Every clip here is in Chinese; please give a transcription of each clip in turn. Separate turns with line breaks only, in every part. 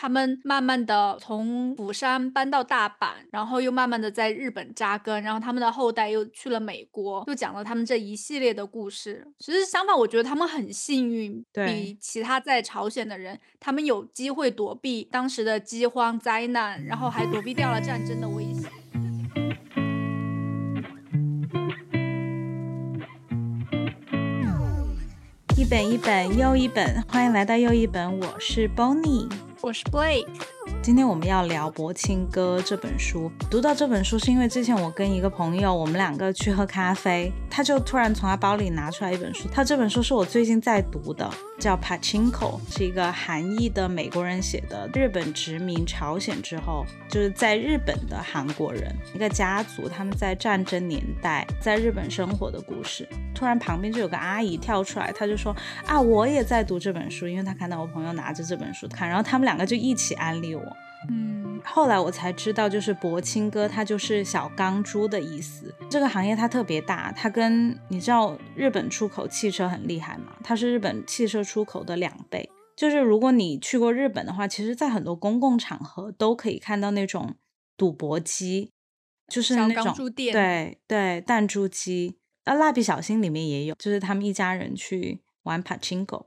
他们慢慢的从釜山搬到大阪，然后又慢慢的在日本扎根，然后他们的后代又去了美国，就讲了他们这一系列的故事。其实相反，我觉得他们很幸运，比其他在朝鲜的人，他们有机会躲避当时的饥荒灾难，然后还躲避掉了战争的危险。
一本一本又一本，欢迎来到又一本，我是 Bonnie，
我是 Blake。
今天我们要聊《柏青哥》这本书。读到这本书是因为之前我跟一个朋友，我们两个去喝咖啡，他就突然从他包里拿出来一本书。他这本书是我最近在读的，叫《Pachinko》，是一个韩裔的美国人写的。日本殖民朝鲜之后，就是在日本的韩国人一个家族，他们在战争年代在日本生活的故事。突然旁边就有个阿姨跳出来，他就说：“啊，我也在读这本书，因为他看到我朋友拿着这本书看，然后他们两个就一起安利我。”嗯，后来我才知道，就是博青哥，它就是小钢珠的意思。这个行业它特别大，它跟你知道日本出口汽车很厉害嘛？它是日本汽车出口的两倍。就是如果你去过日本的话，其实在很多公共场合都可以看到那种赌博机，就是那种对对弹珠机。那，蜡笔小新里面也有，就是他们一家人去玩 Pachinko，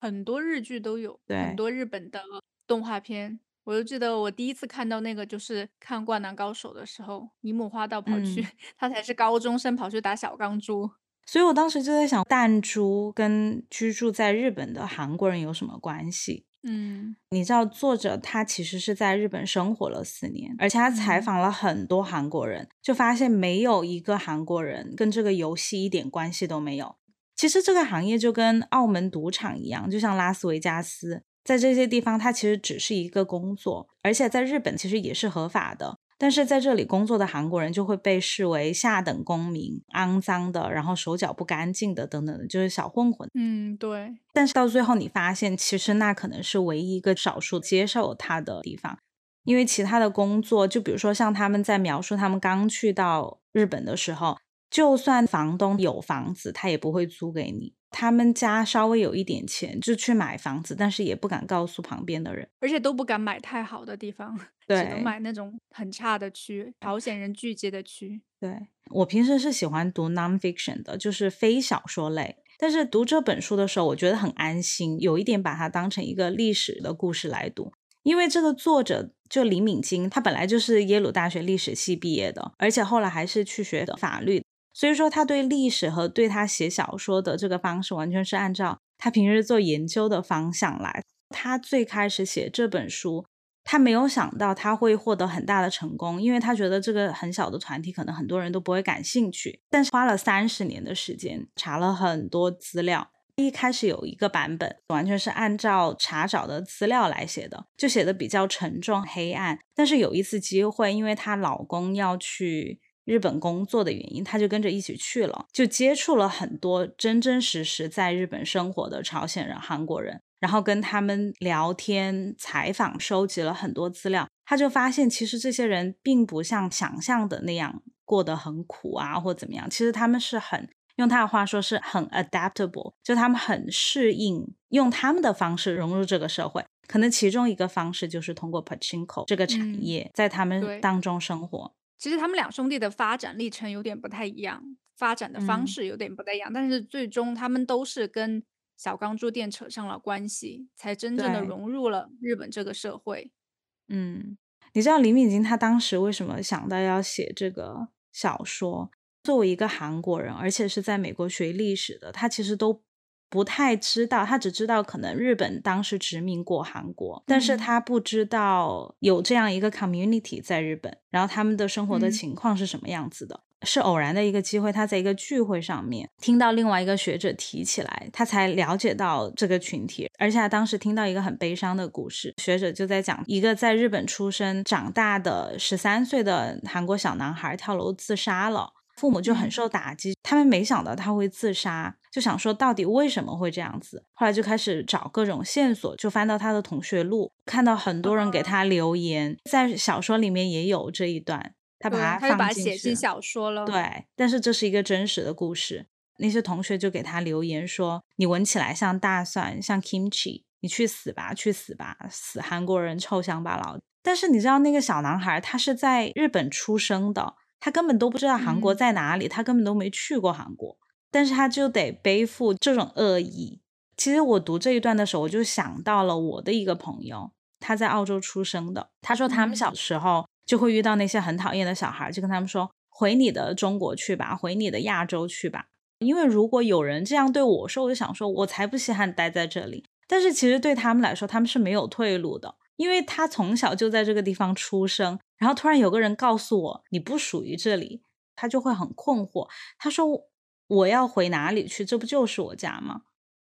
很多日剧都有，
对，
很多日本的动画片。我就记得我第一次看到那个，就是看《灌篮高手》的时候，樱木花道跑去，他才是高中生，跑去打小钢珠。
所以我当时就在想，弹珠跟居住在日本的韩国人有什么关系？嗯，你知道作者他其实是在日本生活了四年，而且他采访了很多韩国人，就发现没有一个韩国人跟这个游戏一点关系都没有。其实这个行业就跟澳门赌场一样，就像拉斯维加斯。在这些地方，它其实只是一个工作，而且在日本其实也是合法的。但是在这里工作的韩国人就会被视为下等公民、肮脏的，然后手脚不干净的等等的，就是小混混。
嗯，对。
但是到最后，你发现其实那可能是唯一一个少数接受他的地方，因为其他的工作，就比如说像他们在描述他们刚去到日本的时候，就算房东有房子，他也不会租给你。他们家稍微有一点钱，就去买房子，但是也不敢告诉旁边的人，
而且都不敢买太好的地方，
只
能买那种很差的区，朝鲜人聚集的区。
对我平时是喜欢读 nonfiction 的，就是非小说类，但是读这本书的时候，我觉得很安心，有一点把它当成一个历史的故事来读，因为这个作者就李敏金，他本来就是耶鲁大学历史系毕业的，而且后来还是去学的法律。所以说，他对历史和对他写小说的这个方式，完全是按照他平时做研究的方向来。他最开始写这本书，他没有想到他会获得很大的成功，因为他觉得这个很小的团体可能很多人都不会感兴趣。但是花了三十年的时间，查了很多资料。一开始有一个版本，完全是按照查找的资料来写的，就写的比较沉重黑暗。但是有一次机会，因为她老公要去。日本工作的原因，他就跟着一起去了，就接触了很多真真实实在日本生活的朝鲜人、韩国人，然后跟他们聊天、采访，收集了很多资料。他就发现，其实这些人并不像想象的那样过得很苦啊，或怎么样。其实他们是很用他的话说是很 adaptable，就他们很适应，用他们的方式融入这个社会。可能其中一个方式就是通过 pachinko 这个产业，在他们当中生活。
其实他们两兄弟的发展历程有点不太一样，发展的方式有点不太一样，但是最终他们都是跟小钢珠店扯上了关系，才真正的融入了日本这个社会。
嗯，你知道李敏京他当时为什么想到要写这个小说？作为一个韩国人，而且是在美国学历史的，他其实都。不太知道，他只知道可能日本当时殖民过韩国，但是他不知道有这样一个 community 在日本，然后他们的生活的情况是什么样子的。是偶然的一个机会，他在一个聚会上面听到另外一个学者提起来，他才了解到这个群体，而且他当时听到一个很悲伤的故事，学者就在讲一个在日本出生长大的十三岁的韩国小男孩跳楼自杀了。父母就很受打击，他们没想到他会自杀，就想说到底为什么会这样子。后来就开始找各种线索，就翻到他的同学录，看到很多人给他留言，在小说里面也有这一段，他把它放
进写小说了。
对，但是这是一个真实的故事。那些同学就给他留言说：“你闻起来像大蒜，像 kimchi，你去死吧，去死吧，死韩国人，臭乡巴佬。但是你知道那个小男孩他是在日本出生的，他根本都不知道韩国在哪里，他根本都没去过韩国，但是他就得背负这种恶意。其实我读这一段的时候，我就想到了我的一个朋友，他在澳洲出生的，他说他们小时候就会遇到那些很讨厌的小孩，就跟他们说回你的中国去吧，回你的亚洲去吧。因为如果有人这样对我说，我就想说，我才不稀罕待在这里。但是其实对他们来说，他们是没有退路的，因为他从小就在这个地方出生，然后突然有个人告诉我你不属于这里，他就会很困惑。他说我要回哪里去？这不就是我家吗？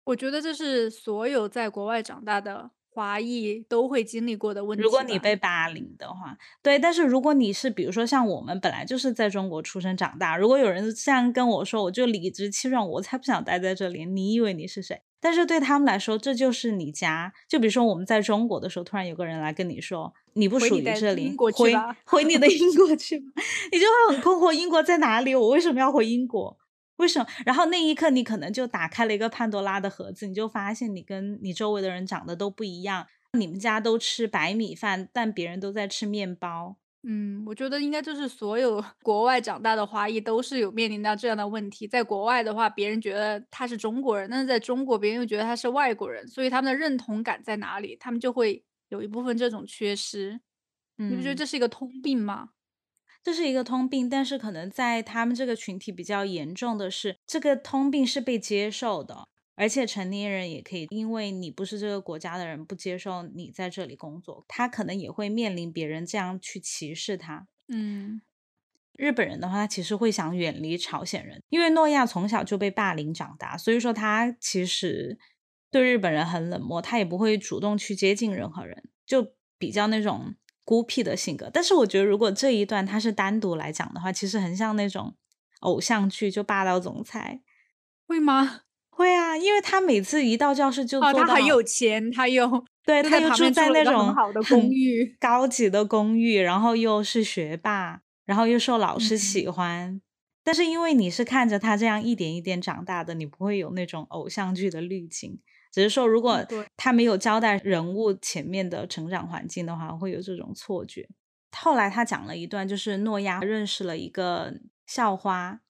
我觉得这是所有在国外长大的。华裔都会经历过的问题。
如果你被霸凌的话，对。但是如果你是，比如说像我们本来就是在中国出生长大，如果有人这样跟我说，我就理直气壮，我才不想待在这里。你以为你是谁？但是对他们来说，这就是你家。就比如说我们在中国的时候，突然有个人来跟你说，你不属于这里，回回你的 英国去吧，你就会很困惑，英国在哪里？我为什么要回英国？为什么？然后那一刻，你可能就打开了一个潘多拉的盒子，你就发现你跟你周围的人长得都不一样。你们家都吃白米饭，但别人都在吃面包。
嗯，我觉得应该就是所有 国外长大的华裔都是有面临到这样的问题。在国外的话，别人觉得他是中国人，但是在中国，别人又觉得他是外国人，所以他们的认同感在哪里？他们就会有一部分这种缺失。你不觉得这是一个通病吗？
这是一个通病，但是可能在他们这个群体比较严重的是，这个通病是被接受的，而且成年人也可以，因为你不是这个国家的人，不接受你在这里工作，他可能也会面临别人这样去歧视他。
嗯，
日本人的话，他其实会想远离朝鲜人，因为诺亚从小就被霸凌长大，所以说他其实对日本人很冷漠，他也不会主动去接近任何人，就比较那种。孤僻的性格，但是我觉得如果这一段他是单独来讲的话，其实很像那种偶像剧，就霸道总裁，
会吗？
会啊，因为他每次一到教室就哦，
他很有钱，他又
对他又住在那种
很好的公寓，
高级的公寓，然后又是学霸，然后又受老师喜欢。但是因为你是看着他这样一点一点长大的，你不会有那种偶像剧的滤镜。只是说，如果他没有交代人物前面的成长环境的话，会有这种错觉。后来他讲了一段，就是诺亚认识了一个校花，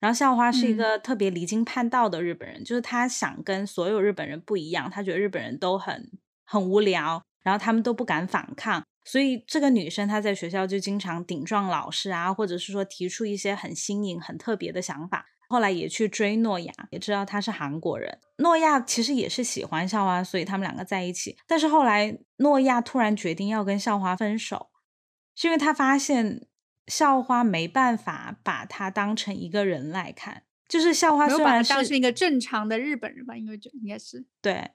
然后校花是一个特别离经叛道的日本人，就是他想跟所有日本人不一样，他觉得日本人都很很无聊，然后他们都不敢反抗，所以这个女生她在学校就经常顶撞老师啊，或者是说提出一些很新颖、很特别的想法。后来也去追诺亚，也知道他是韩国人。诺亚其实也是喜欢校花，所以他们两个在一起。但是后来诺亚突然决定要跟校花分手，是因为他发现校花没办法把他当成一个人来看，就是校花虽然
当成一个正常的日本人吧，因为就应该是
对。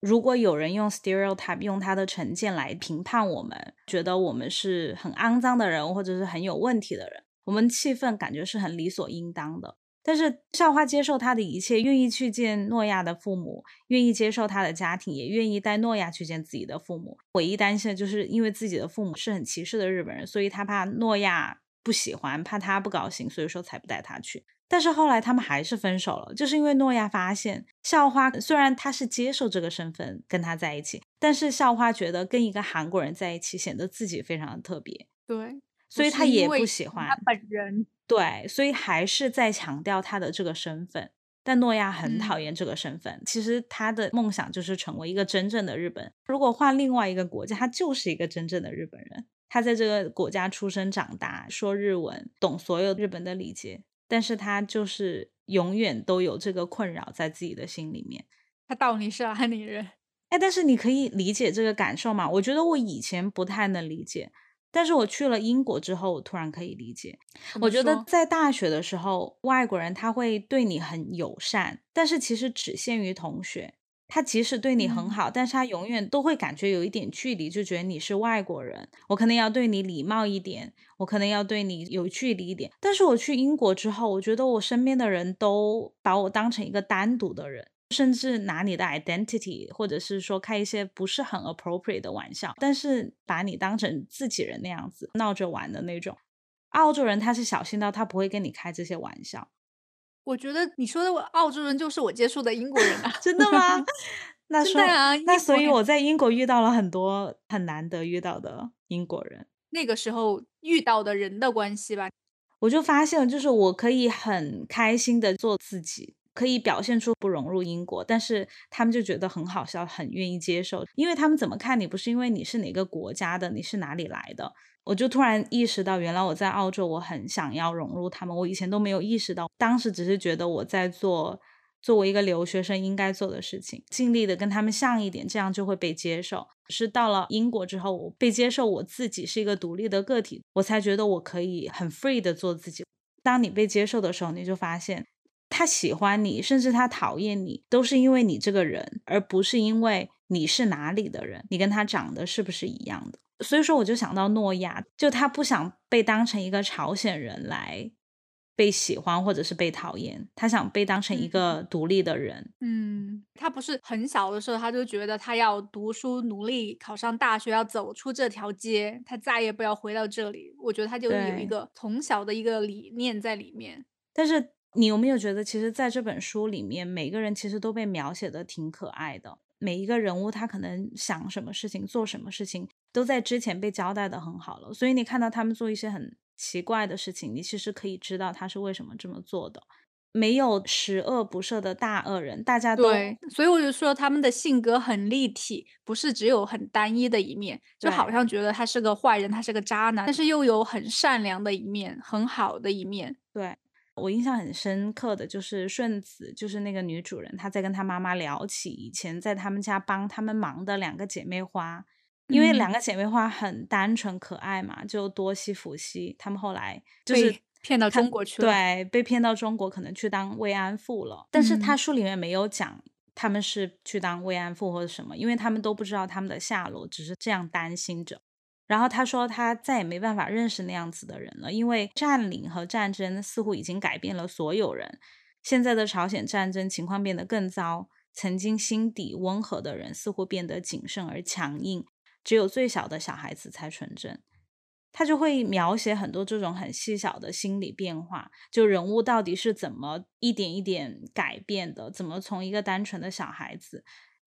如果有人用 stereotype 用他的成见来评判我们，觉得我们是很肮脏的人，或者是很有问题的人，我们气愤感觉是很理所应当的。但是校花接受他的一切，愿意去见诺亚的父母，愿意接受他的家庭，也愿意带诺亚去见自己的父母。唯一担心的就是因为自己的父母是很歧视的日本人，所以他怕诺亚不喜欢，怕他不高兴，所以说才不带他去。但是后来他们还是分手了，就是因为诺亚发现校花虽然他是接受这个身份跟他在一起，但是校花觉得跟一个韩国人在一起显得自己非常的特别，
对，
所以他也不喜欢
他本人。
对，所以还是在强调他的这个身份，但诺亚很讨厌这个身份。其实他的梦想就是成为一个真正的日本。如果换另外一个国家，他就是一个真正的日本人。他在这个国家出生长大，说日文，懂所有日本的礼节，但是他就是永远都有这个困扰在自己的心里面。
他到底是哪里人？
哎，但是你可以理解这个感受吗？我觉得我以前不太能理解。但是我去了英国之后，我突然可以理解。我觉得在大学的时候，外国人他会对你很友善，但是其实只限于同学。他即使对你很好，但是他永远都会感觉有一点距离，就觉得你是外国人。我可能要对你礼貌一点，我可能要对你有距离一点。但是我去英国之后，我觉得我身边的人都把我当成一个单独的人。甚至拿你的 identity，或者是说开一些不是很 appropriate 的玩笑，但是把你当成自己人那样子闹着玩的那种。澳洲人他是小心到他不会跟你开这些玩笑。
我觉得你说的澳洲人就是我接触的英国人啊，
真的吗？那 说
啊，
那所以我在英国遇到了很多很难得遇到的英国人。
那个时候遇到的人的关系吧，
我就发现，就是我可以很开心的做自己，可以表现出不融入英国，但是他们就觉得很好笑，很愿意接受，因为他们怎么看你，不是因为你是哪个国家的，你是哪里来的。我就突然意识到，原来我在澳洲，我很想要融入他们，我以前都没有意识到，当时只是觉得我在做。作为一个留学生应该做的事情，尽力的跟他们像一点，这样就会被接受。是到了英国之后，我被接受，我自己是一个独立的个体，我才觉得我可以很 free 的做自己。当你被接受的时候，你就发现他喜欢你，甚至他讨厌你，都是因为你这个人，而不是因为你是哪里的人，你跟他长得是不是一样的。所以说，我就想到诺亚，就他不想被当成一个朝鲜人来。被喜欢或者是被讨厌，他想被当成一个独立的人。
嗯，他不是很小的时候他就觉得他要读书，努力考上大学，要走出这条街，他再也不要回到这里。我觉得他就有一个从小的一个理念在里面。
但是你有没有觉得，其实在这本书里面，每个人其实都被描写的挺可爱的。每一个人物他可能想什么事情，做什么事情，都在之前被交代的很好了。所以你看到他们做一些很。奇怪的事情，你其实可以知道他是为什么这么做的。没有十恶不赦的大恶人，大家都
对，所以我就说他们的性格很立体，不是只有很单一的一面。就好像觉得他是个坏人，他是个渣男，但是又有很善良的一面，很好的一面。
对我印象很深刻的就是顺子，就是那个女主人，她在跟她妈妈聊起以前在他们家帮他们忙的两个姐妹花。因为两个姐妹花很单纯可爱嘛，就多西、福西，他们后来就是
骗到中国去
了，对，被骗到中国，可能去当慰安妇了。但是她书里面没有讲他们是去当慰安妇或者什么，因为他们都不知道他们的下落，只是这样担心着。然后他说他再也没办法认识那样子的人了，因为占领和战争似乎已经改变了所有人。现在的朝鲜战争情况变得更糟，曾经心底温和的人似乎变得谨慎而强硬。只有最小的小孩子才纯真，他就会描写很多这种很细小的心理变化，就人物到底是怎么一点一点改变的，怎么从一个单纯的小孩子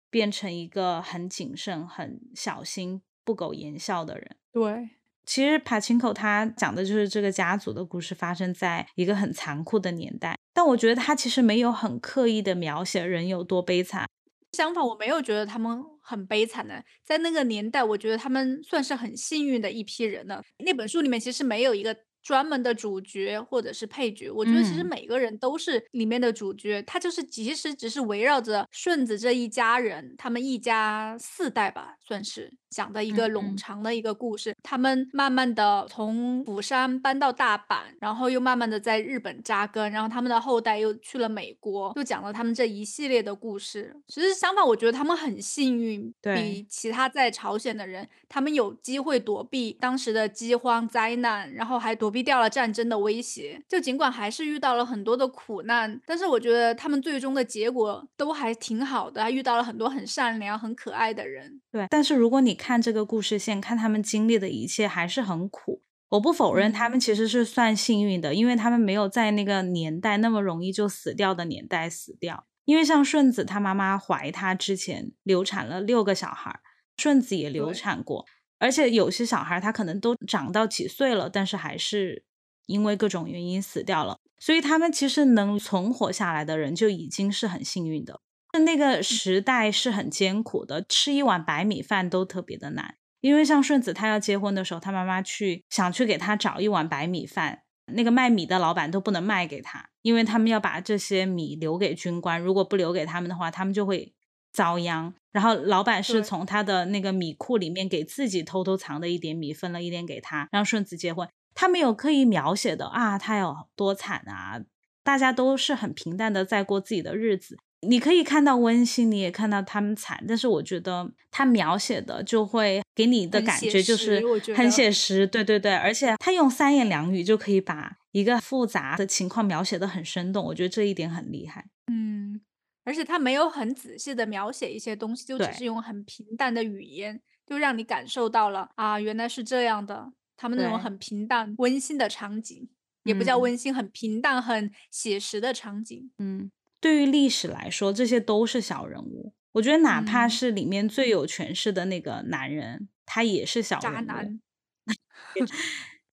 变成一个很谨慎、很小心、不苟言笑的人。
对，
其实帕钦口他讲的就是这个家族的故事，发生在一个很残酷的年代，但我觉得他其实没有很刻意的描写人有多悲惨。
相反，我没有觉得他们很悲惨的，在那个年代，我觉得他们算是很幸运的一批人了。那本书里面其实没有一个。专门的主角或者是配角，我觉得其实每个人都是里面的主角。他就是其实只是围绕着顺子这一家人，他们一家四代吧，算是讲的一个冗长的一个故事。他们慢慢的从釜山搬到大阪，然后又慢慢的在日本扎根，然后他们的后代又去了美国，就讲了他们这一系列的故事。其实相反，我觉得他们很幸运，比其他在朝鲜的人，他们有机会躲避当时的饥荒灾难，然后还躲。避掉了战争的威胁，就尽管还是遇到了很多的苦难，但是我觉得他们最终的结果都还挺好的，还遇到了很多很善良、很可爱的人。
对，但是如果你看这个故事线，看他们经历的一切还是很苦。我不否认他们其实是算幸运的，因为他们没有在那个年代那么容易就死掉的年代死掉。因为像顺子她妈妈怀她之前流产了六个小孩，顺子也流产过。而且有些小孩他可能都长到几岁了，但是还是因为各种原因死掉了。所以他们其实能存活下来的人就已经是很幸运的。那个时代是很艰苦的，吃一碗白米饭都特别的难。因为像顺子他要结婚的时候，他妈妈去想去给他找一碗白米饭，那个卖米的老板都不能卖给他，因为他们要把这些米留给军官，如果不留给他们的话，他们就会。遭殃，然后老板是从他的那个米库里面给自己偷偷藏的一点米分了一点给他，让顺子结婚。他没有刻意描写的啊，他有多惨啊！大家都是很平淡的在过自己的日子。你可以看到温馨，你也看到他们惨，但是我觉得他描写的就会给你的感觉就是很写实，对对对，而且他用三言两语就可以把一个复杂的情况描写的很生动，我觉得这一点很厉害。
嗯。而且他没有很仔细的描写一些东西，就只是用很平淡的语言，就让你感受到了啊，原来是这样的。他们那种很平淡、温馨的场景，也不叫温馨，很平淡、很写实的场景。
嗯，对于历史来说，这些都是小人物。我觉得哪怕
嗯
是里面最有权势的那个男人，他也是小人物。
渣男。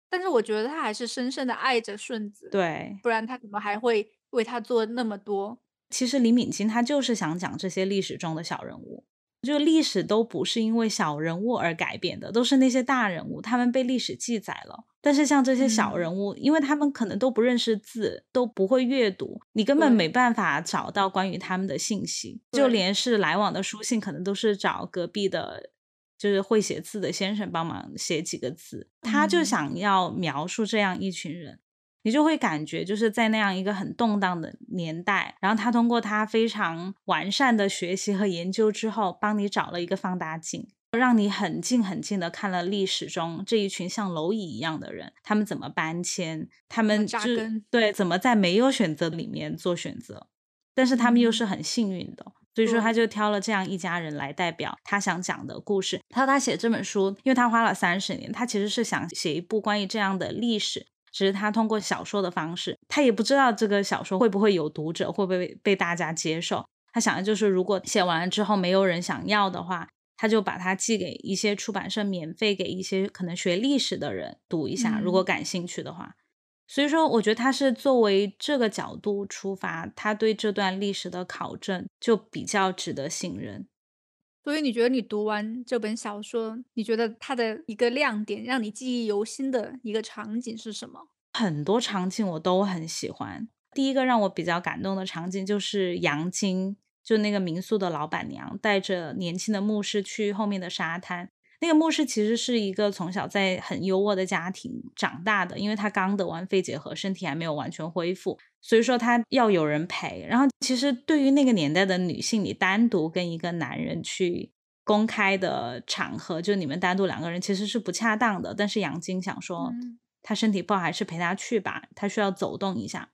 但是我觉得他还是深深的爱着顺子，
对，
不然他怎么还会为他做那么多？
其实李敏金他就是想讲这些历史中的小人物，就历史都不是因为小人物而改变的，都是那些大人物，他们被历史记载了。但是像这些小
嗯。
人物，因为他们可能都不认识字，都不会阅读，你根本没办法找到关于他们的信息，就连是来往的书信，可能都是找隔壁的。就是会写字的先生帮忙写几个字，他就
嗯。
想要描述这样一群人，你就会感觉就是在那样一个很动荡的年代，然后他通过他非常完善的学习和研究之后，帮你找了一个放大镜，让你很近很近的看了历史中这一群像蝼蚁一样的人，他们怎么搬迁，他们就
扎根
对怎么在没有选择里面做选择，但是他们又
嗯
是很幸运的。所以说，他就挑了这样一家人来代表他想讲的故事。他说他写这本书，因为他花了三十年，他其实是想写一部关于这样的历史，只是他通过小说的方式，他也不知道这个小说会不会有读者，会不会被大家接受。他想的就是，如果写完了之后没有人想要的话，他就把它寄给一些出版社，免费给一些可能学历史的人读一下，如果
嗯
感兴趣的话。所以说，我觉得他是作为这个角度出发，他对这段历史的考证就比较值得信任。
所以你觉得你读完这本小说，你觉得它的一个亮点，让你记忆犹新的一个场景是什么？
很多场景我都很喜欢。第一个让我比较感动的场景就是杨晶，就那个民宿的老板娘带着年轻的牧师去后面的沙滩。那个牧师其实是一个从小在很优渥的家庭长大的，因为他刚得完肺结核，身体还没有完全恢复，所以说他要有人陪。然后其实对于那个年代的女性，你单独跟一个男人去公开的场合，就你们单独两个人其实是不恰当的。但是杨晶想说，
嗯
他身体不好，还是陪他去吧，他需要走动一下。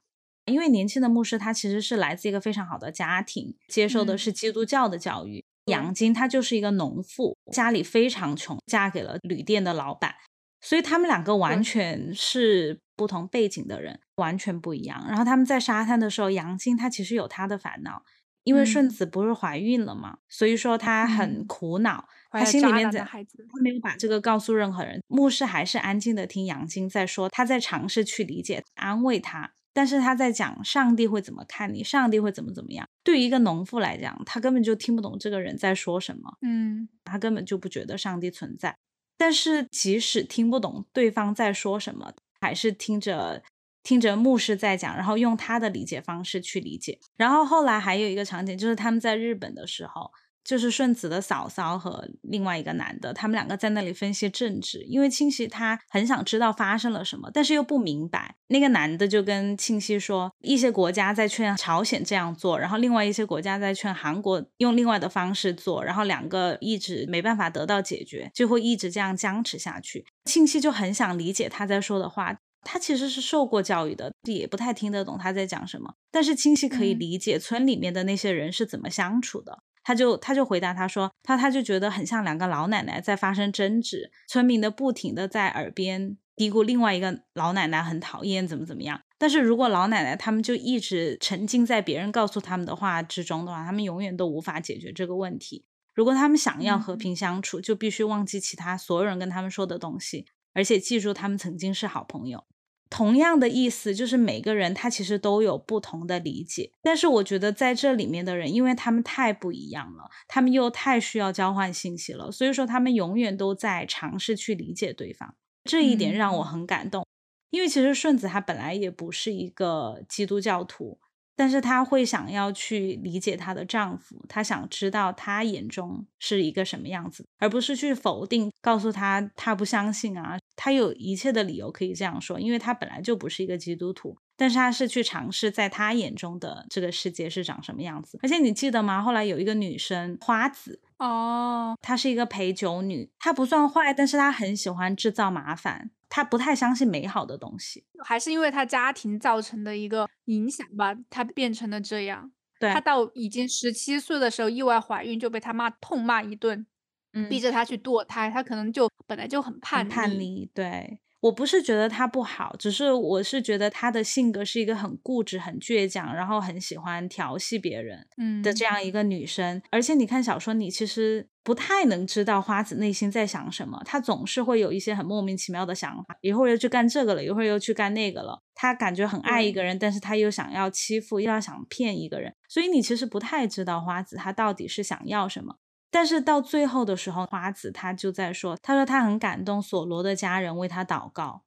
因为年轻的牧师他其实是来自一个非常好的家庭，接受的
嗯
是基督教的教育。
对
杨晶她就是一个农妇，家里非常穷，嫁给了旅店的老板，所以他们两个完全是不同背景的人，完全不一样。然后他们在沙滩的时候，杨晶她其实有她的烦恼，因为顺
嗯
子不是怀孕了嘛，所以说她很
嗯。
苦恼，她心里面在
男的孩子，
他没有把这个告诉任何人。牧师还是安静的听杨晶在说，他在尝试去理解、安慰他，但是他在讲上帝会怎么看你，上帝会怎么怎么样。对于一个农妇来讲，他根本就听不懂这个人在说什么，
嗯
他根本就不觉得上帝存在。但是即使听不懂对方在说什么，还是听着听着牧师在讲，然后用他的理解方式去理解。然后后来还有一个场景，就是他们在日本的时候，就是顺子的嫂嫂和另外一个男的，他们两个在那里分析政治，因为庆熙他很想知道发生了什么，但是又不明白。那个男的就跟庆熙说，一些国家在劝朝鲜这样做，然后另外一些国家在劝韩国用另外的方式做，然后两个一直没办法得到解决，就会一直这样僵持下去。庆熙就很想理解他在说的话。他其实是受过教育的，也不太听得懂他在讲什么。但是清晰可以
嗯
理解村里面的那些人是怎么相处的。他就他就回答他说，他他就觉得很像两个老奶奶在发生争执，村民的不停的在耳边嘀咕另外一个老奶奶很讨厌怎么怎么样。但是如果老奶奶他们就一直沉浸在别人告诉他们的话之中的话，他们永远都无法解决这个问题。如果他们想要和
嗯
平相处，就必须忘记其他所有人跟他们说的东西，而且记住他们曾经是好朋友。同样的意思，就是每个人他其实都有不同的理解，但是我觉得在这里面的人，因为他们太不一样了，他们又太需要交换信息了，所以说他们永远都在尝试去理解对方。这一点让我
嗯
很感动，因为其实顺子他本来也不是一个基督教徒，但是她会想要去理解她的丈夫，她想知道他眼中是一个什么样子，而不是去否定，告诉他他不相信啊，他有一切的理由可以这样说，因为他本来就不是一个基督徒，但是他是去尝试在他眼中的这个世界是长什么样子。而且你记得吗？后来有一个女生花子，
哦，
她是一个陪酒女，她不算坏，但是她很喜欢制造麻烦，她不太相信美好的东西。
还是因为他家庭造成的一个影响吧，他变成了这样。
对
他到已经十七岁的时候意外怀孕，就被他妈痛骂一顿，
嗯
逼着他去堕胎。他可能就本来就很叛逆，
叛逆，对。我不是觉得他不好，只是我是觉得他的性格是一个很固执、很倔强，然后很喜欢调戏别人的这样一个女生。而且你看小说，你其实不太能知道花子内心在想什么，他总是会有一些很莫名其妙的想法，一会儿又去干这个了，一会儿又去干那个了。他感觉很爱一个人，但是他又想要欺负，又要想骗一个人，所以你其实不太知道花子他到底是想要什么。但是到最后的时候，花子他就在说，他说他很感动，索罗的家人为他祷告，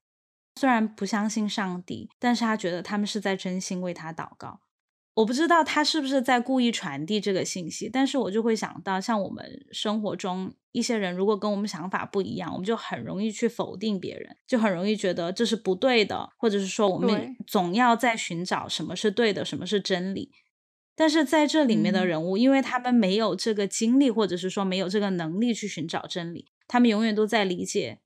虽然不相信上帝，但是他觉得他们是在真心为他祷告。我不知道他是不是在故意传递这个信息，但是我就会想到，像我们生活中一些人，如果跟我们想法不一样，我们就很容易去否定别人，就很容易觉得这是不对的，或者是说我们总要在寻找什么是对的，什么是真理。但是在这里面的人物，因为他们没有这个经历，或者是说没有这个能力去寻找真理，他们永远都在理解，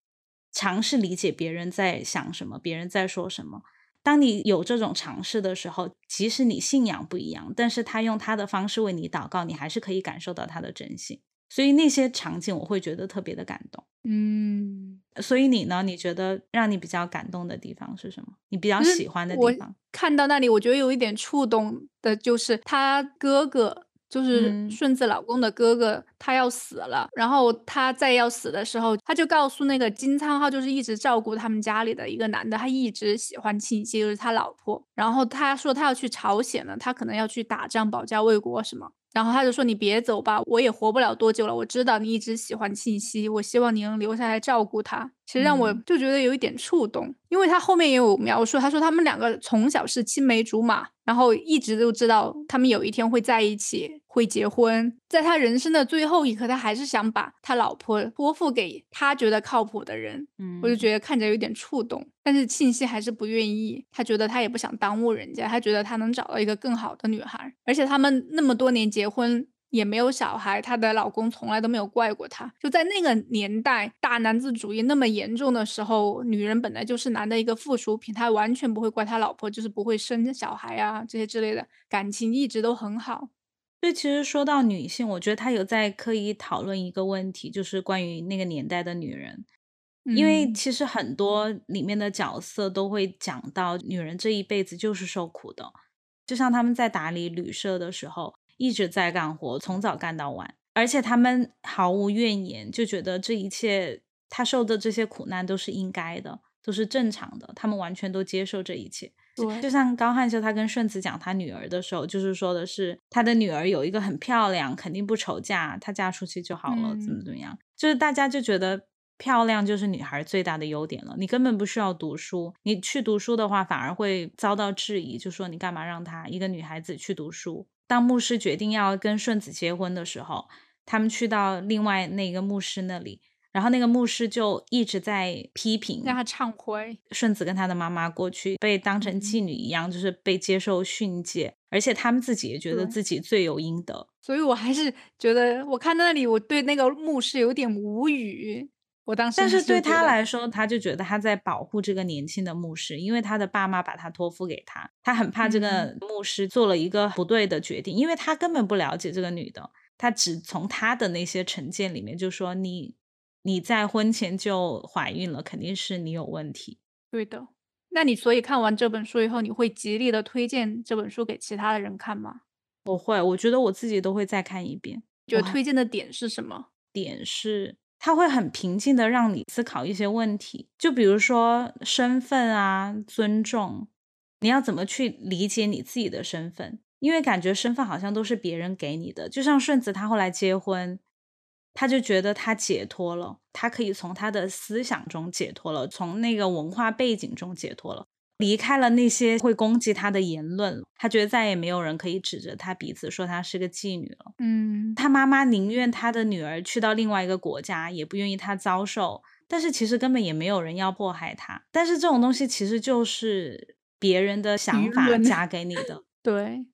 尝试理解别人在想什么，别人在说什么。当你有这种尝试的时候，即使你信仰不一样，但是他用他的方式为你祷告，你还是可以感受到他的真心。所以那些场景，我会觉得特别的感动。
嗯。
所以你呢？你觉得让你比较感动的地方是什么？你比较喜欢的地方？
看到那里，我觉得有一点触动的，就是他哥哥，就是顺子老公的哥哥，他要死了。然后他在要死的时候，他就告诉那个金仓浩，就是一直照顾他们家里的一个男的，他一直喜欢庆熙，就是他老婆。然后他说他要去朝鲜了，他可能要去打仗，保家卫国什么。然后他就说：“你别走吧，我也活不了多久了。我知道你一直喜欢庆熙，我希望你能留下来照顾他。”其实让我就觉得有一点触动，因为他后面也有描述，他说他们两个从小是青梅竹马。然后一直都知道他们有一天会在一起，会结婚。在他人生的最后一刻，他还是想把他老婆托付给他觉得靠谱的人。
嗯，
我就觉得看着有点触动。但是庆熙还是不愿意，他觉得他也不想耽误人家，他觉得他能找到一个更好的女孩。而且他们那么多年结婚。也没有小孩，她的老公从来都没有怪过她。就在那个年代，大男子主义那么严重的时候，女人本来就是男的一个附属品，他完全不会怪他老婆，就是不会生小孩啊这些之类的，感情一直都很好。
所以其实说到女性，我觉得他有在刻意讨论一个问题，就是关于那个年代的女人，因为其实很多里面的角色都会讲到女人这一辈子就是受苦的，就像他们在打理旅社的时候。一直在干活，从早干到晚，而且他们毫无怨言，就觉得这一切他受的这些苦难都是应该的，都是正常的，他们完全都接受这一切。
对，
就像高汉秀他跟顺子讲他女儿的时候，就是说的是他的女儿有一个很漂亮，肯定不愁嫁，她嫁出去就好了，怎么怎么样？就是大家就觉得漂亮就是女孩最大的优点了，你根本不需要读书，你去读书的话反而会遭到质疑，就说你干嘛让她一个女孩子去读书？当牧师决定要跟顺子结婚的时候，他们去到另外那个牧师那里，然后那个牧师就一直在批评，
让他忏悔。
顺子跟他的妈妈过去被当成妓女一样，就是被接受训诫，而且他们自己也觉得自己罪有应得。
所以我还是觉得，我看那里，我对那个牧师有点无语。我当时，
但是对他来说，他就觉得他在保护这个年轻的牧师，因为他的爸妈把他托付给他，他很怕这个牧师做了一个不对的决定，因为他根本不了解这个女的，他只从他的那些成见里面就说你你在婚前就怀孕了，肯定是你有问题。
对的，那你所以看完这本书以后，你会极力的推荐这本书给其他的人看吗？
我会，我觉得我自己都会再看一遍。
觉得推荐的点是什么？
点是。他会很平静的让你思考一些问题，就比如说身份啊、尊重，你要怎么去理解你自己的身份？因为感觉身份好像都是别人给你的。就像顺子，他后来结婚，他就觉得他解脱了，他可以从他的思想中解脱了，从那个文化背景中解脱了。离开了那些会攻击他的言论，他觉得再也没有人可以指着他鼻子说他是个妓女了。
嗯，
他妈妈宁愿他的女儿去到另外一个国家，也不愿意他遭受。但是其实根本也没有人要迫害他。但是这种东西其实就是别人的想法加给你的。
对，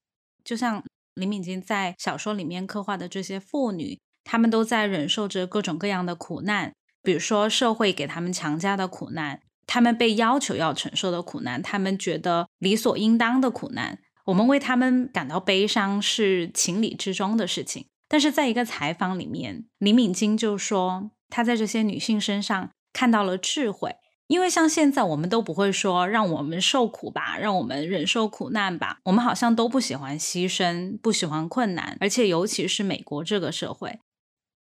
就像李敏金在小说里面刻画的这些妇女，她们都在忍受着各种各样的苦难，比如说社会给他们强加的苦难。他们被要求要承受的苦难，他们觉得理所应当的苦难，我们为他们感到悲伤是情理之中的事情。但是在一个采访里面，李敏金就说，他在这些女性身上看到了智慧，因为像现在我们都不会说让我们受苦吧，让我们忍受苦难吧，我们好像都不喜欢牺牲，不喜欢困难，而且尤其是美国这个社会，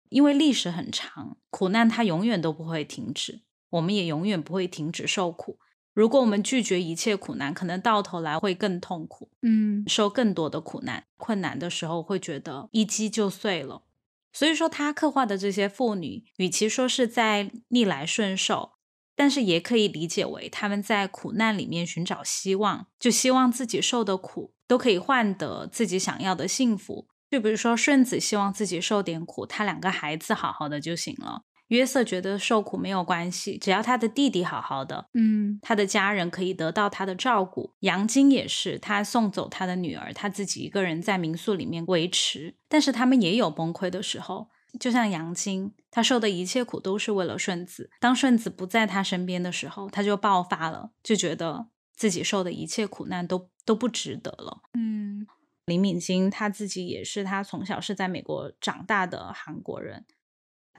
因为历史很长，苦难它永远都不会停止，我们也永远不会停止受苦。如果我们拒绝一切苦难，可能到头来会更痛苦，
嗯，
受更多的苦难、困难的时候，会觉得一击就碎了。所以说，他刻画的这些妇女，与其说是在逆来顺受。但是也可以理解为他们在苦难里面寻找希望，就希望自己受的苦都可以换得自己想要的幸福。就比如说顺子希望自己受点苦，他两个孩子好好的就行了。约瑟觉得受苦没有关系，只要他的弟弟好好的，
嗯，
他的家人可以得到他的照顾。杨晶也是，他送走他的女儿，他自己一个人在民宿里面维持。但是他们也有崩溃的时候。就像杨晶，他受的一切苦都是为了顺子。当顺子不在他身边的时候，他就爆发了，就觉得自己受的一切苦难都都不值得了。
嗯，
李敏晶他自己也是，他从小是在美国长大的韩国人。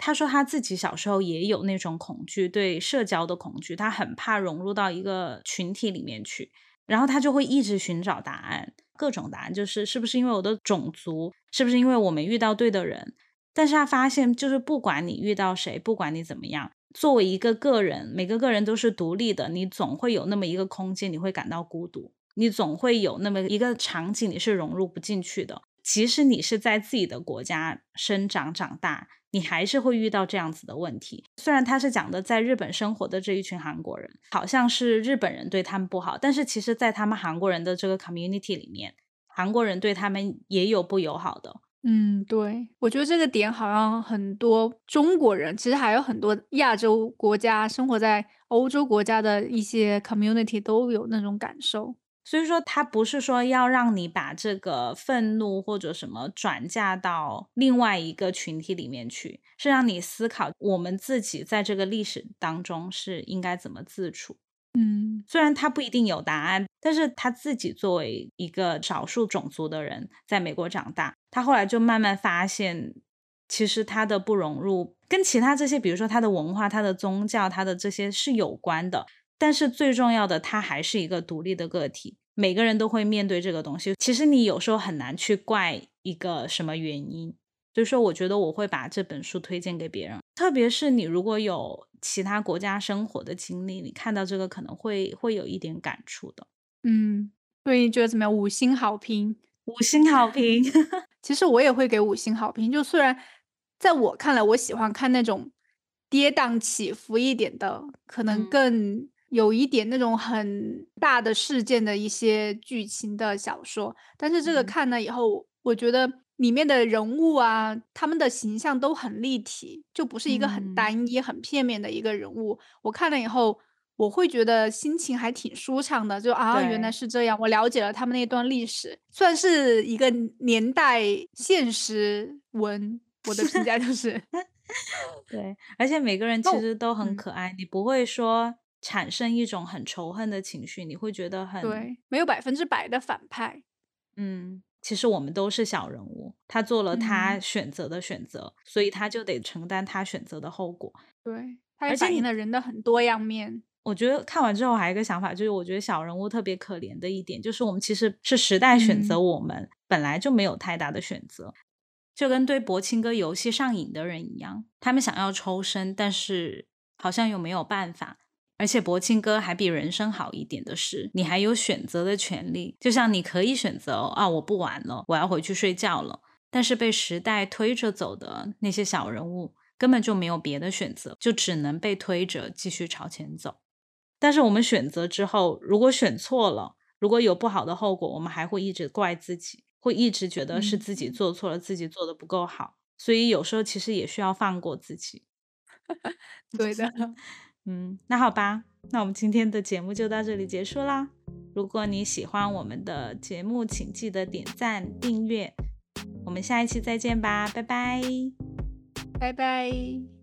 他说他自己小时候也有那种恐惧，对社交的恐惧，他很怕融入到一个群体里面去，然后他就会一直寻找答案，各种答案，就是是不是因为我的种族，是不是因为我没遇到对的人。但是他发现，就是不管你遇到谁，不管你怎么样，作为一个个人，每个个人都是独立的，你总会有那么一个空间，你会感到孤独，你总会有那么一个场景，你是融入不进去的。即使你是在自己的国家生长长大，你还是会遇到这样子的问题。虽然他是讲的在日本生活的这一群韩国人，好像是日本人对他们不好，但是其实，在他们韩国人的这个 community 里面，韩国人对他们也有不友好的。
嗯，对，我觉得这个点好像很多中国人，其实还有很多亚洲国家生活在欧洲国家的一些 community 都有那种感受。
所以说，他不是说要让你把这个愤怒或者什么转嫁到另外一个群体里面去，是让你思考我们自己在这个历史当中是应该怎么自处。
嗯，
虽然他不一定有答案，但是他自己作为一个少数种族的人，在美国长大，他后来就慢慢发现，其实他的不融入跟其他这些，比如说他的文化、他的宗教、他的这些是有关的。但是最重要的，他还是一个独立的个体。每个人都会面对这个东西。其实你有时候很难去怪一个什么原因。所以说，我觉得我会把这本书推荐给别人，特别是你如果有其他国家生活的经历，你看到这个可能会会有一点感触的。
嗯，所以你觉得怎么样？五星好评，
五星好评。
其实我也会给五星好评。就虽然在我看来，我喜欢看那种跌宕起伏一点的，可能更有一点那种很大的事件的一些剧情的小说，但是这个看了以后，我觉得。里面的人物啊，他们的形象都很立体，就不是一个很单一、很片面的一个人物。我看了以后，我会觉得心情还挺舒畅的。就啊，原来是这样，我了解了他们那段历史，算是一个年代现实文。我的评价就是，
对，而且每个人其实都很可爱，你不会说产生一种很仇恨的情绪，你会觉得很
对，没有百分之百的反派，
嗯。其实我们都是小人物，他做了他选择的选择，所以他就得承担他选择的后果。
对，而且反映了人的很多样面。
我觉得看完之后还有一个想法，就是我觉得小人物特别可怜的一点，就是我们其实是时代选择我们，本来就没有太大的选择，就跟对博青哥游戏上瘾的人一样，他们想要抽身，但是好像又没有办法。而且博清哥还比人生好一点的是，你还有选择的权利。就像你可以选择啊，我不玩了，我要回去睡觉了。但是被时代推着走的那些小人物，根本就没有别的选择，就只能被推着继续朝前走。但是我们选择之后，如果选错了，如果有不好的后果，我们还会一直怪自己，会一直觉得是自己做错了，自己做的不够好。所以有时候其实也需要放过自己。
对的。
嗯，那好吧，那我们今天的节目就到这里结束啦。如果你喜欢我们的节目，请记得点赞订阅。我们下一期再见吧，拜拜，
拜拜。